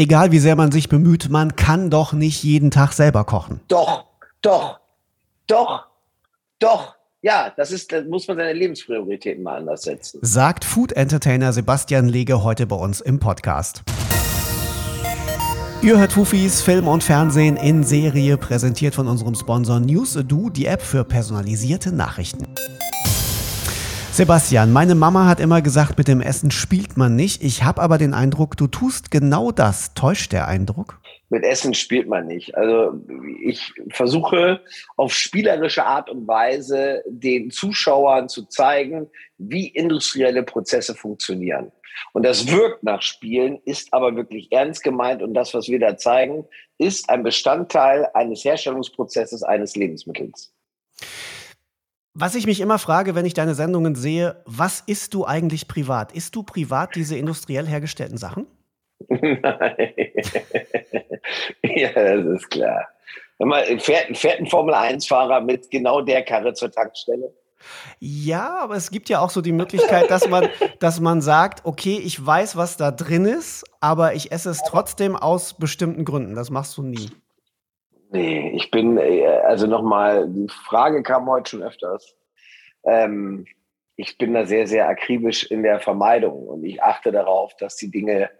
Egal wie sehr man sich bemüht, man kann doch nicht jeden Tag selber kochen. Doch, doch, doch, doch. Ja, das ist, da muss man seine Lebensprioritäten mal anders setzen. Sagt Food Entertainer Sebastian Lege heute bei uns im Podcast. Ihr hört Fufis Film und Fernsehen in Serie, präsentiert von unserem Sponsor News.do, die App für personalisierte Nachrichten. Sebastian, meine Mama hat immer gesagt, mit dem Essen spielt man nicht. Ich habe aber den Eindruck, du tust genau das. Täuscht der Eindruck? Mit Essen spielt man nicht. Also ich versuche auf spielerische Art und Weise den Zuschauern zu zeigen, wie industrielle Prozesse funktionieren. Und das wirkt nach Spielen, ist aber wirklich ernst gemeint. Und das, was wir da zeigen, ist ein Bestandteil eines Herstellungsprozesses eines Lebensmittels. Was ich mich immer frage, wenn ich deine Sendungen sehe, was isst du eigentlich privat? Isst du privat diese industriell hergestellten Sachen? Nein. ja, das ist klar. Fährt, fährt ein Formel-1-Fahrer mit genau der Karre zur Tankstelle? Ja, aber es gibt ja auch so die Möglichkeit, dass man, dass man sagt, okay, ich weiß, was da drin ist, aber ich esse es trotzdem aus bestimmten Gründen. Das machst du nie. Nee, ich bin, äh, also nochmal, die Frage kam heute schon öfters. Ähm, ich bin da sehr, sehr akribisch in der Vermeidung und ich achte darauf, dass die Dinge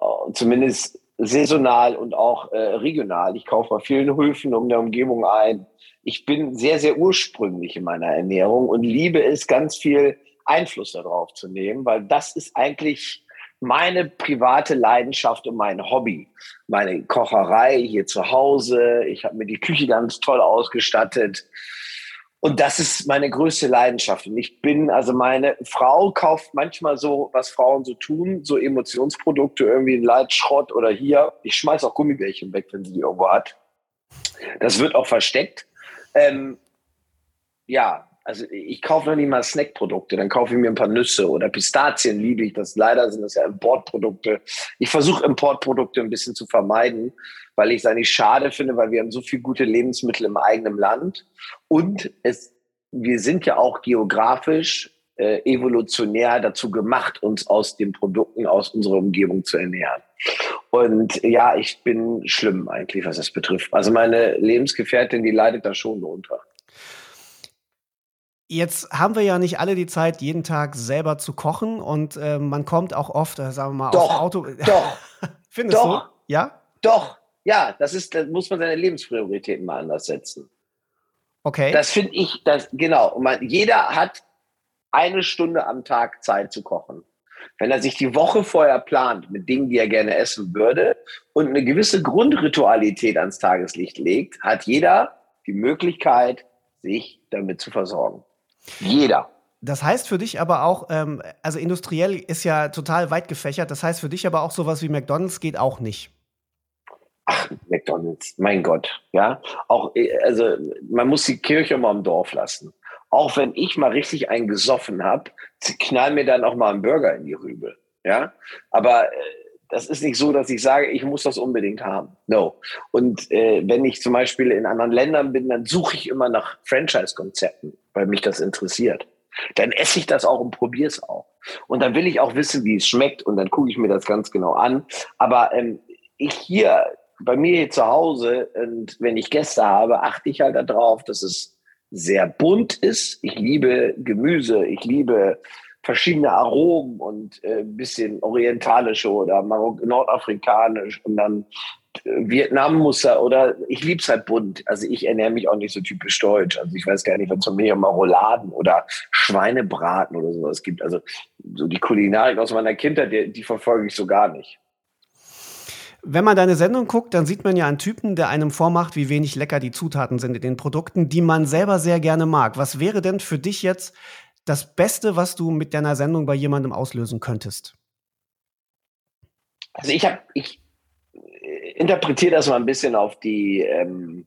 äh, zumindest saisonal und auch äh, regional, ich kaufe bei vielen Höfen um der Umgebung ein. Ich bin sehr, sehr ursprünglich in meiner Ernährung und liebe es, ganz viel Einfluss darauf zu nehmen, weil das ist eigentlich meine private Leidenschaft und mein Hobby. Meine Kocherei hier zu Hause. Ich habe mir die Küche ganz toll ausgestattet. Und das ist meine größte Leidenschaft. Und ich bin, also meine Frau kauft manchmal so, was Frauen so tun, so Emotionsprodukte, irgendwie ein Leitschrott oder hier. Ich schmeiß auch Gummibärchen weg, wenn sie die irgendwo hat. Das wird auch versteckt. Ähm, ja, also ich kaufe noch nicht mal Snackprodukte, dann kaufe ich mir ein paar Nüsse oder Pistazien liebe ich. Das leider sind das ja Importprodukte. Ich versuche Importprodukte ein bisschen zu vermeiden, weil ich es eigentlich schade finde, weil wir haben so viele gute Lebensmittel im eigenen Land und es, wir sind ja auch geografisch äh, evolutionär dazu gemacht, uns aus den Produkten aus unserer Umgebung zu ernähren. Und ja, ich bin schlimm eigentlich, was das betrifft. Also meine Lebensgefährtin, die leidet da schon drunter. Jetzt haben wir ja nicht alle die Zeit, jeden Tag selber zu kochen und äh, man kommt auch oft, äh, sagen wir mal, doch, aufs Auto. Doch. Findest doch, du? Ja? Doch. Ja, das ist, da muss man seine Lebensprioritäten mal anders setzen. Okay. Das finde ich, das, genau. Man, jeder hat eine Stunde am Tag Zeit zu kochen. Wenn er sich die Woche vorher plant mit Dingen, die er gerne essen würde und eine gewisse Grundritualität ans Tageslicht legt, hat jeder die Möglichkeit, sich damit zu versorgen. Jeder. Das heißt für dich aber auch, ähm, also industriell ist ja total weit gefächert, das heißt für dich aber auch sowas wie McDonalds geht auch nicht. Ach, McDonalds, mein Gott, ja. Auch, äh, also man muss die Kirche mal im Dorf lassen. Auch wenn ich mal richtig einen gesoffen habe, knall mir dann auch mal einen Burger in die Rübe, ja. Aber äh, das ist nicht so, dass ich sage, ich muss das unbedingt haben. No. Und äh, wenn ich zum Beispiel in anderen Ländern bin, dann suche ich immer nach Franchise-Konzepten, weil mich das interessiert. Dann esse ich das auch und probiere es auch. Und dann will ich auch wissen, wie es schmeckt und dann gucke ich mir das ganz genau an. Aber ähm, ich hier, bei mir hier zu Hause und wenn ich Gäste habe, achte ich halt darauf, dass es sehr bunt ist. Ich liebe Gemüse, ich liebe verschiedene Aromen und äh, bisschen orientalische oder nordafrikanisch und dann äh, Vietnam-Muster oder ich lieb's halt bunt. Also ich ernähre mich auch nicht so typisch deutsch. Also ich weiß gar nicht, was von mir mal Rouladen oder Schweinebraten oder sowas gibt. Also so die Kulinarik aus meiner Kindheit, die, die verfolge ich so gar nicht. Wenn man deine Sendung guckt, dann sieht man ja einen Typen, der einem vormacht, wie wenig lecker die Zutaten sind in den Produkten, die man selber sehr gerne mag. Was wäre denn für dich jetzt das Beste, was du mit deiner Sendung bei jemandem auslösen könntest? Also ich habe, ich äh, interpretiere das mal ein bisschen auf die ähm,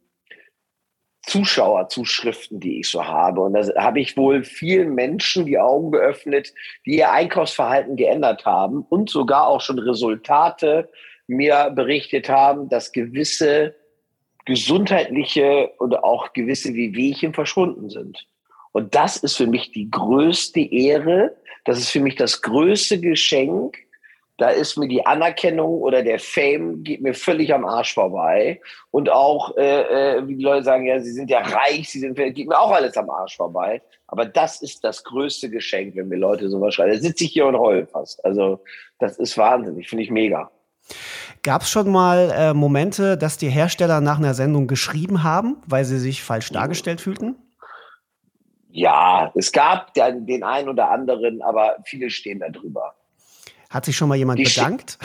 Zuschauerzuschriften, die ich so habe. Und da habe ich wohl vielen Menschen die Augen geöffnet, die ihr Einkaufsverhalten geändert haben und sogar auch schon Resultate mir berichtet haben, dass gewisse gesundheitliche oder auch gewisse Wehwehchen verschwunden sind. Und das ist für mich die größte Ehre, das ist für mich das größte Geschenk, da ist mir die Anerkennung oder der Fame geht mir völlig am Arsch vorbei. Und auch, äh, äh, wie die Leute sagen, ja, sie sind ja reich, sie sind, geht mir auch alles am Arsch vorbei. Aber das ist das größte Geschenk, wenn mir Leute sowas schreiben. Da sitze ich hier und heule fast. Also, das ist wahnsinnig, finde ich mega. Gab es schon mal äh, Momente, dass die Hersteller nach einer Sendung geschrieben haben, weil sie sich falsch dargestellt fühlten? Ja, es gab den, den einen oder anderen, aber viele stehen da drüber. Hat sich schon mal jemand die bedankt?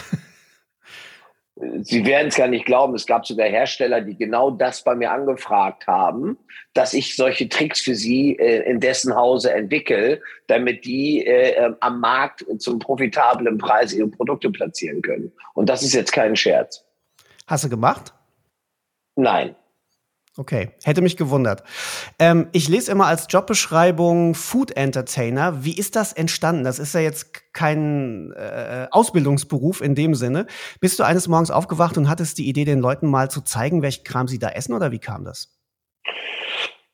Sie werden es gar nicht glauben, es gab sogar Hersteller, die genau das bei mir angefragt haben, dass ich solche Tricks für sie äh, in dessen Hause entwickle, damit die äh, ähm, am Markt zum profitablen Preis ihre Produkte platzieren können. Und das ist jetzt kein Scherz. Hast du gemacht? Nein. Okay, hätte mich gewundert. Ähm, ich lese immer als Jobbeschreibung Food Entertainer. Wie ist das entstanden? Das ist ja jetzt kein äh, Ausbildungsberuf in dem Sinne. Bist du eines Morgens aufgewacht und hattest die Idee, den Leuten mal zu zeigen, welchen Kram sie da essen oder wie kam das?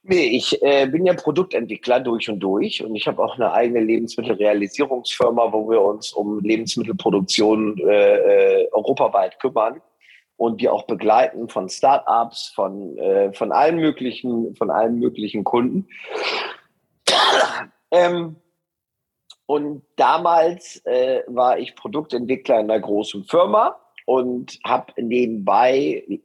Nee, ich äh, bin ja Produktentwickler durch und durch und ich habe auch eine eigene Lebensmittelrealisierungsfirma, wo wir uns um Lebensmittelproduktion äh, äh europaweit kümmern und die auch begleiten von Startups, von, äh, von allen möglichen, von allen möglichen Kunden. ähm, und damals äh, war ich Produktentwickler in einer großen Firma und habe nebenbei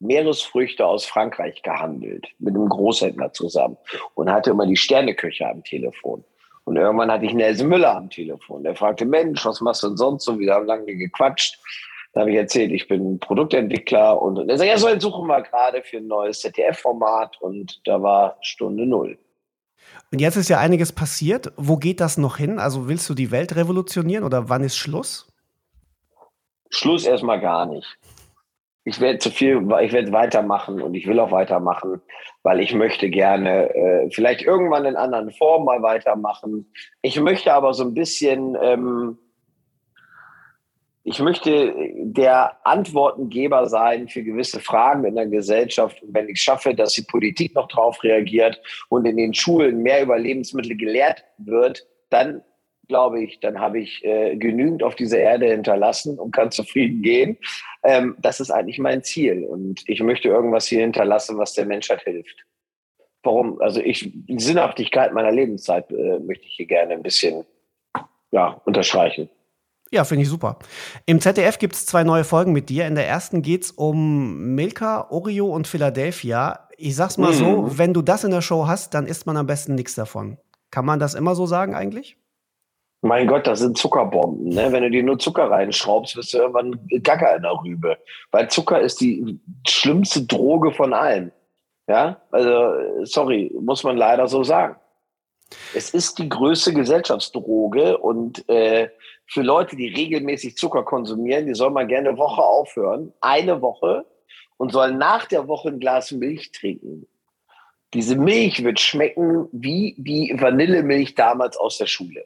Meeresfrüchte aus Frankreich gehandelt mit einem Großhändler zusammen und hatte immer die Sterneköche am Telefon. Und irgendwann hatte ich Nelson Müller am Telefon. Der fragte, Mensch, was machst du denn sonst so? Wir haben lange gequatscht. Da habe ich erzählt, ich bin Produktentwickler und er sagt, ja, so suchen wir gerade für ein neues ZDF-Format und da war Stunde Null. Und jetzt ist ja einiges passiert. Wo geht das noch hin? Also willst du die Welt revolutionieren oder wann ist Schluss? Schluss erstmal gar nicht. Ich werde zu viel, ich werde weitermachen und ich will auch weitermachen, weil ich möchte gerne äh, vielleicht irgendwann in anderen Formen mal weitermachen. Ich möchte aber so ein bisschen ähm, ich möchte der Antwortengeber sein für gewisse Fragen in der Gesellschaft. Und wenn ich schaffe, dass die Politik noch darauf reagiert und in den Schulen mehr über Lebensmittel gelehrt wird, dann glaube ich, dann habe ich äh, genügend auf dieser Erde hinterlassen und kann zufrieden gehen. Ähm, das ist eigentlich mein Ziel. Und ich möchte irgendwas hier hinterlassen, was der Menschheit hilft. Warum? Also ich, die Sinnhaftigkeit meiner Lebenszeit äh, möchte ich hier gerne ein bisschen ja, unterstreichen. Ja, finde ich super. Im ZDF gibt es zwei neue Folgen mit dir. In der ersten geht es um Milka, Oreo und Philadelphia. Ich sag's mal mhm. so, wenn du das in der Show hast, dann isst man am besten nichts davon. Kann man das immer so sagen eigentlich? Mein Gott, das sind Zuckerbomben. Ne? Wenn du dir nur Zucker reinschraubst, wirst du irgendwann Gacker in der Rübe. Weil Zucker ist die schlimmste Droge von allen. Ja, also sorry, muss man leider so sagen. Es ist die größte Gesellschaftsdroge und äh, für Leute, die regelmäßig Zucker konsumieren, die soll man gerne eine Woche aufhören, eine Woche und sollen nach der Woche ein Glas Milch trinken. Diese Milch wird schmecken wie die Vanillemilch damals aus der Schule.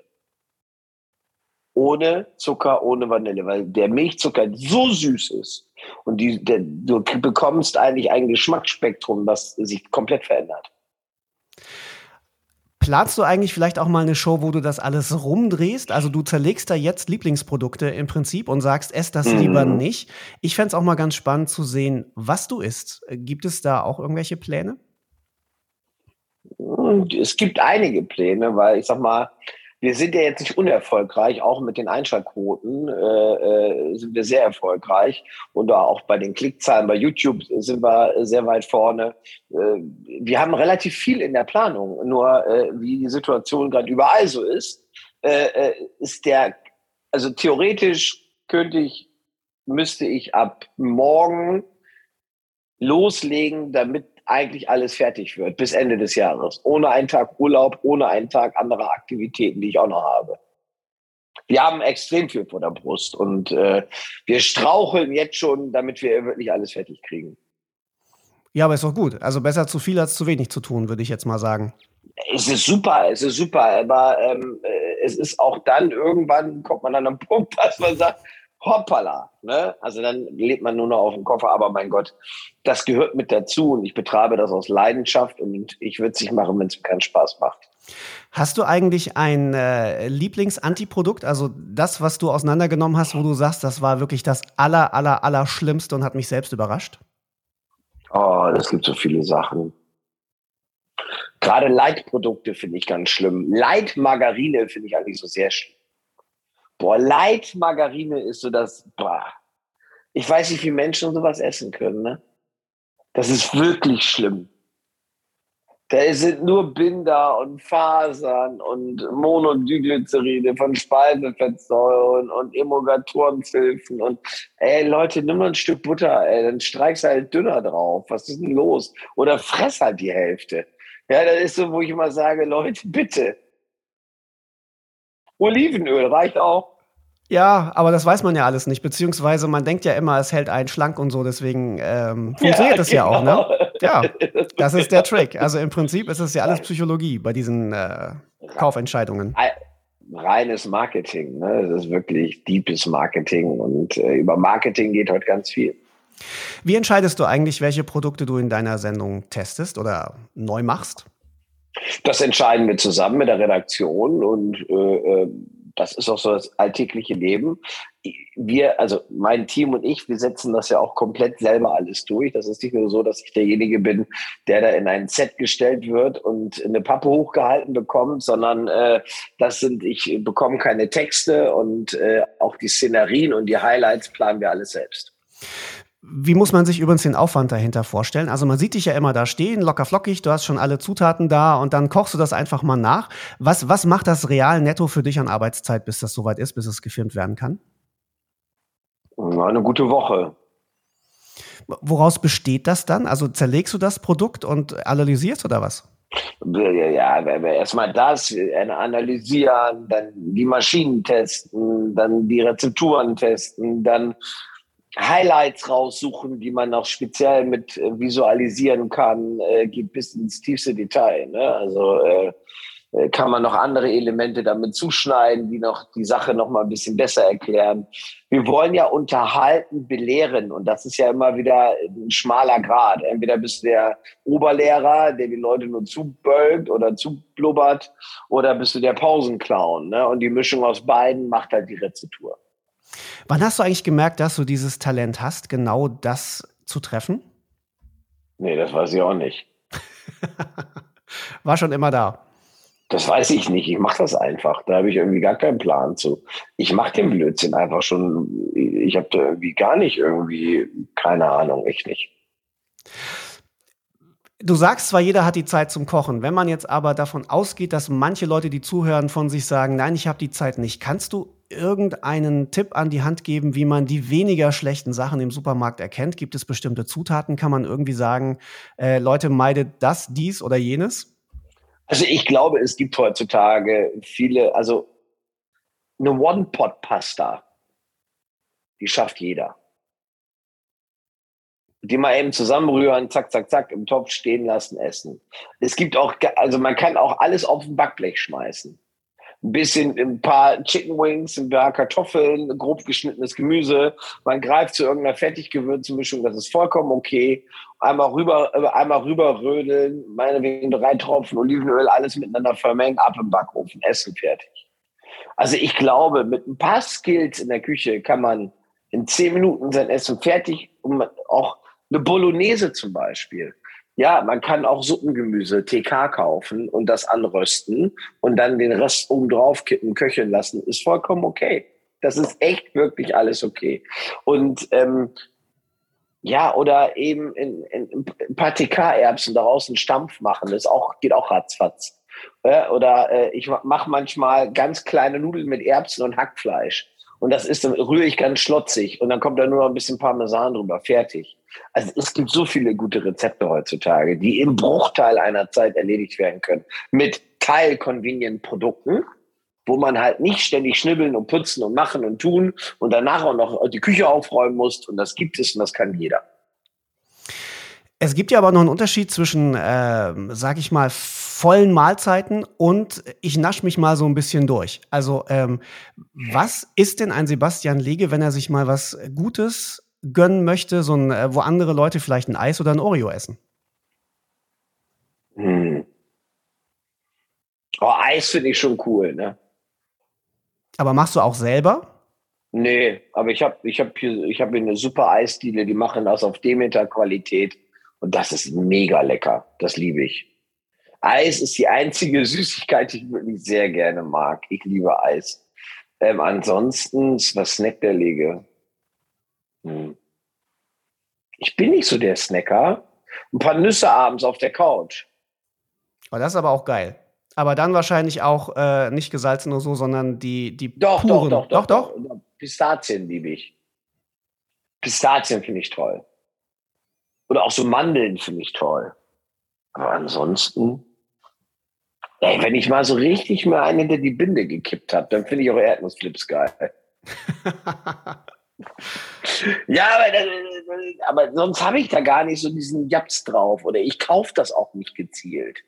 Ohne Zucker, ohne Vanille, weil der Milchzucker so süß ist und die, der, du bekommst eigentlich ein Geschmacksspektrum, das sich komplett verändert. Planst du eigentlich vielleicht auch mal eine Show, wo du das alles rumdrehst? Also du zerlegst da jetzt Lieblingsprodukte im Prinzip und sagst, ess das mhm. lieber nicht. Ich fände es auch mal ganz spannend zu sehen, was du isst. Gibt es da auch irgendwelche Pläne? Es gibt einige Pläne, weil ich sag mal, wir sind ja jetzt nicht unerfolgreich, auch mit den Einschaltquoten äh, äh, sind wir sehr erfolgreich und auch bei den Klickzahlen bei YouTube sind wir sehr weit vorne. Äh, wir haben relativ viel in der Planung, nur äh, wie die Situation gerade überall so ist, äh, äh, ist der, also theoretisch könnte ich, müsste ich ab morgen loslegen, damit eigentlich alles fertig wird bis Ende des Jahres. Ohne einen Tag Urlaub, ohne einen Tag anderer Aktivitäten, die ich auch noch habe. Wir haben extrem viel vor der Brust und äh, wir straucheln jetzt schon, damit wir wirklich alles fertig kriegen. Ja, aber ist doch gut. Also besser zu viel als zu wenig zu tun, würde ich jetzt mal sagen. Es ist super, es ist super, aber ähm, äh, es ist auch dann irgendwann kommt man an einen Punkt, dass man sagt, hoppala, ne? Also dann lebt man nur noch auf dem Koffer, aber mein Gott, das gehört mit dazu und ich betreibe das aus Leidenschaft und ich würde es nicht machen, wenn es mir keinen Spaß macht. Hast du eigentlich ein äh, Lieblings-Antiprodukt, also das, was du auseinandergenommen hast, wo du sagst, das war wirklich das aller, aller, aller Schlimmste und hat mich selbst überrascht? Oh, das gibt so viele Sachen. Gerade Leitprodukte finde ich ganz schlimm. Leitmargarine finde ich eigentlich so sehr schlimm. Boah, Leitmargarine ist so das, boah. Ich weiß nicht, wie Menschen sowas essen können, ne? Das ist wirklich schlimm. Da sind nur Binder und Fasern und Monodiglyceride von Speisefettsäuren und Emulgatorenhilfen und ey Leute, nimm mal ein Stück Butter, ey, dann streichst du halt dünner drauf. Was ist denn los? Oder fress halt die Hälfte. Ja, das ist so, wo ich immer sage, Leute, bitte. Olivenöl reicht auch. Ja, aber das weiß man ja alles nicht, beziehungsweise man denkt ja immer, es hält einen schlank und so, deswegen ähm, funktioniert ja, das genau. ja auch, ne? Genau. Ja, das ist der Trick. Also im Prinzip ist es ja alles Psychologie bei diesen äh, Kaufentscheidungen. Reines Marketing, ne? Das ist wirklich deepes Marketing und äh, über Marketing geht heute ganz viel. Wie entscheidest du eigentlich, welche Produkte du in deiner Sendung testest oder neu machst? Das entscheiden wir zusammen mit der Redaktion und äh, äh das ist auch so das alltägliche Leben. Wir, also mein Team und ich, wir setzen das ja auch komplett selber alles durch. Das ist nicht nur so, dass ich derjenige bin, der da in ein Set gestellt wird und eine Pappe hochgehalten bekommt, sondern äh, das sind, ich bekomme keine Texte und äh, auch die Szenerien und die Highlights planen wir alles selbst. Wie muss man sich übrigens den Aufwand dahinter vorstellen? Also man sieht dich ja immer da stehen, locker flockig, du hast schon alle Zutaten da und dann kochst du das einfach mal nach. Was, was macht das real netto für dich an Arbeitszeit, bis das soweit ist, bis es gefilmt werden kann? Eine gute Woche. Woraus besteht das dann? Also zerlegst du das Produkt und analysierst oder was? Ja, erstmal das analysieren, dann die Maschinen testen, dann die Rezepturen testen, dann Highlights raussuchen, die man auch speziell mit äh, visualisieren kann, äh, geht bis ins tiefste Detail. Ne? Also äh, äh, kann man noch andere Elemente damit zuschneiden, die noch die Sache noch mal ein bisschen besser erklären. Wir wollen ja unterhalten, belehren und das ist ja immer wieder ein schmaler Grad. Entweder bist du der Oberlehrer, der die Leute nur zubölkt oder zublubbert, oder bist du der Pausenclown. Ne? Und die Mischung aus beiden macht halt die Rezeptur. Wann hast du eigentlich gemerkt, dass du dieses Talent hast, genau das zu treffen? Nee, das weiß ich auch nicht. War schon immer da. Das weiß ich nicht. Ich mache das einfach. Da habe ich irgendwie gar keinen Plan zu. Ich mache den Blödsinn einfach schon. Ich habe da irgendwie gar nicht irgendwie, keine Ahnung, echt nicht. Du sagst zwar, jeder hat die Zeit zum Kochen. Wenn man jetzt aber davon ausgeht, dass manche Leute, die zuhören, von sich sagen, nein, ich habe die Zeit nicht, kannst du irgendeinen Tipp an die Hand geben, wie man die weniger schlechten Sachen im Supermarkt erkennt? Gibt es bestimmte Zutaten? Kann man irgendwie sagen, äh, Leute, meidet das, dies oder jenes? Also ich glaube, es gibt heutzutage viele, also eine One-Pot-Pasta, die schafft jeder. Die mal eben zusammenrühren, zack, zack, zack, im Topf stehen lassen, essen. Es gibt auch, also man kann auch alles auf ein Backblech schmeißen ein bisschen ein paar Chicken Wings, ein paar Kartoffeln, grob geschnittenes Gemüse. Man greift zu irgendeiner Fertiggewürzmischung, das ist vollkommen okay. Einmal rüber, äh, einmal rüber rödeln, meinetwegen drei Tropfen Olivenöl, alles miteinander vermengen, ab im Backofen, essen fertig. Also ich glaube, mit ein paar Skills in der Küche kann man in zehn Minuten sein Essen fertig, um auch eine Bolognese zum Beispiel ja, man kann auch Suppengemüse, TK kaufen und das anrösten und dann den Rest oben drauf kippen, köcheln lassen. Ist vollkommen okay. Das ist echt wirklich alles okay. Und ähm, ja, oder eben in, in, ein paar TK-Erbsen daraus einen Stampf machen. Das auch, geht auch ratzfatz. Oder äh, ich mache manchmal ganz kleine Nudeln mit Erbsen und Hackfleisch. Und das ist, dann rühre ich ganz schlotzig und dann kommt da nur noch ein bisschen Parmesan drüber. Fertig. Also es gibt so viele gute Rezepte heutzutage, die im Bruchteil einer Zeit erledigt werden können. Mit Teil-Convenient-Produkten, wo man halt nicht ständig schnibbeln und putzen und machen und tun und danach auch noch die Küche aufräumen muss. Und das gibt es und das kann jeder. Es gibt ja aber noch einen Unterschied zwischen, äh, sag ich mal, vollen Mahlzeiten und ich nasche mich mal so ein bisschen durch. Also, ähm, was ist denn ein Sebastian Lege, wenn er sich mal was Gutes gönnen möchte, so ein, äh, wo andere Leute vielleicht ein Eis oder ein Oreo essen? Hm. Oh, Eis finde ich schon cool, ne? Aber machst du auch selber? Nee, aber ich habe ich hab hier, ich hab hier eine super Eisdiele, die machen das auf Demeter Qualität und das ist mega lecker. Das liebe ich. Eis ist die einzige Süßigkeit, die ich wirklich sehr gerne mag. Ich liebe Eis. Ähm, ansonsten, was snackt der Lege? Hm. Ich bin nicht so der Snacker. Ein paar Nüsse abends auf der Couch. Oh, das ist aber auch geil. Aber dann wahrscheinlich auch äh, nicht gesalzen oder so, sondern die, die doch, puren. Doch, doch, doch, doch. Pistazien liebe ich. Pistazien finde ich toll. Oder auch so Mandeln finde ich toll. Aber ansonsten, ey, wenn ich mal so richtig mal einen hinter die Binde gekippt habe, dann finde ich auch Erdnussflips geil. ja, aber, das, aber sonst habe ich da gar nicht so diesen Japs drauf. Oder ich kaufe das auch nicht gezielt.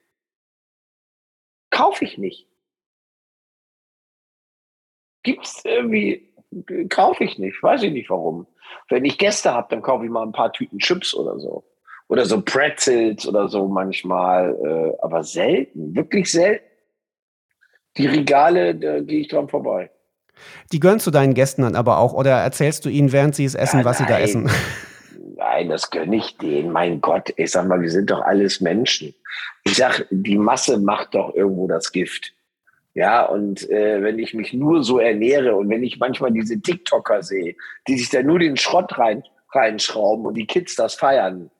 Kaufe ich nicht. Gibt es irgendwie kaufe ich nicht. Weiß ich nicht warum. Wenn ich Gäste habe, dann kaufe ich mal ein paar Tüten Chips oder so. Oder so Pretzels oder so manchmal. Äh, aber selten, wirklich selten. Die Regale, da gehe ich dran vorbei. Die gönnst du deinen Gästen dann aber auch oder erzählst du ihnen, während sie es essen, ja, was nein. sie da essen? Nein, das gönne ich denen. Mein Gott, ich sag mal, wir sind doch alles Menschen. Ich sag, die Masse macht doch irgendwo das Gift. Ja, und äh, wenn ich mich nur so ernähre und wenn ich manchmal diese TikToker sehe, die sich da nur den Schrott rein, reinschrauben und die Kids das feiern,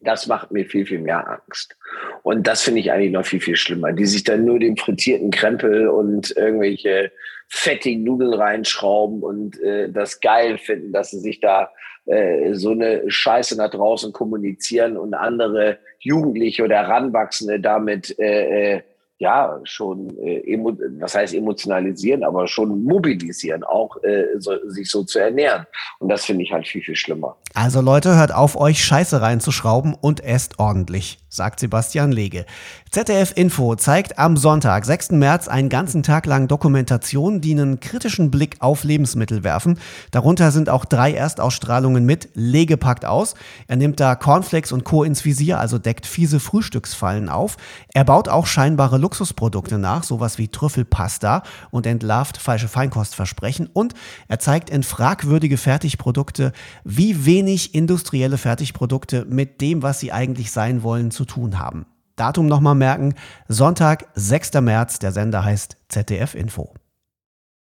das macht mir viel, viel mehr Angst. Und das finde ich eigentlich noch viel, viel schlimmer. Die sich dann nur den frittierten Krempel und irgendwelche fettigen Nudeln reinschrauben und äh, das geil finden, dass sie sich da äh, so eine Scheiße nach draußen kommunizieren und andere Jugendliche oder Heranwachsende damit äh, äh, ja schon, äh, was heißt emotionalisieren, aber schon mobilisieren, auch äh, so, sich so zu ernähren. Und das finde ich halt viel, viel schlimmer. Also Leute, hört auf, euch Scheiße reinzuschrauben und esst ordentlich, sagt Sebastian Lege. ZDF Info zeigt am Sonntag, 6. März, einen ganzen Tag lang Dokumentationen, die einen kritischen Blick auf Lebensmittel werfen. Darunter sind auch drei Erstausstrahlungen mit Lege packt aus. Er nimmt da Cornflakes und Co. ins Visier, also deckt fiese Frühstücksfallen auf. Er baut auch scheinbare Luxusprodukte nach, sowas wie Trüffelpasta und entlarvt falsche Feinkostversprechen. Und er zeigt in fragwürdige Fertigprodukte, wie wenig industrielle Fertigprodukte mit dem, was sie eigentlich sein wollen, zu tun haben. Datum nochmal merken, Sonntag, 6. März, der Sender heißt ZDF Info.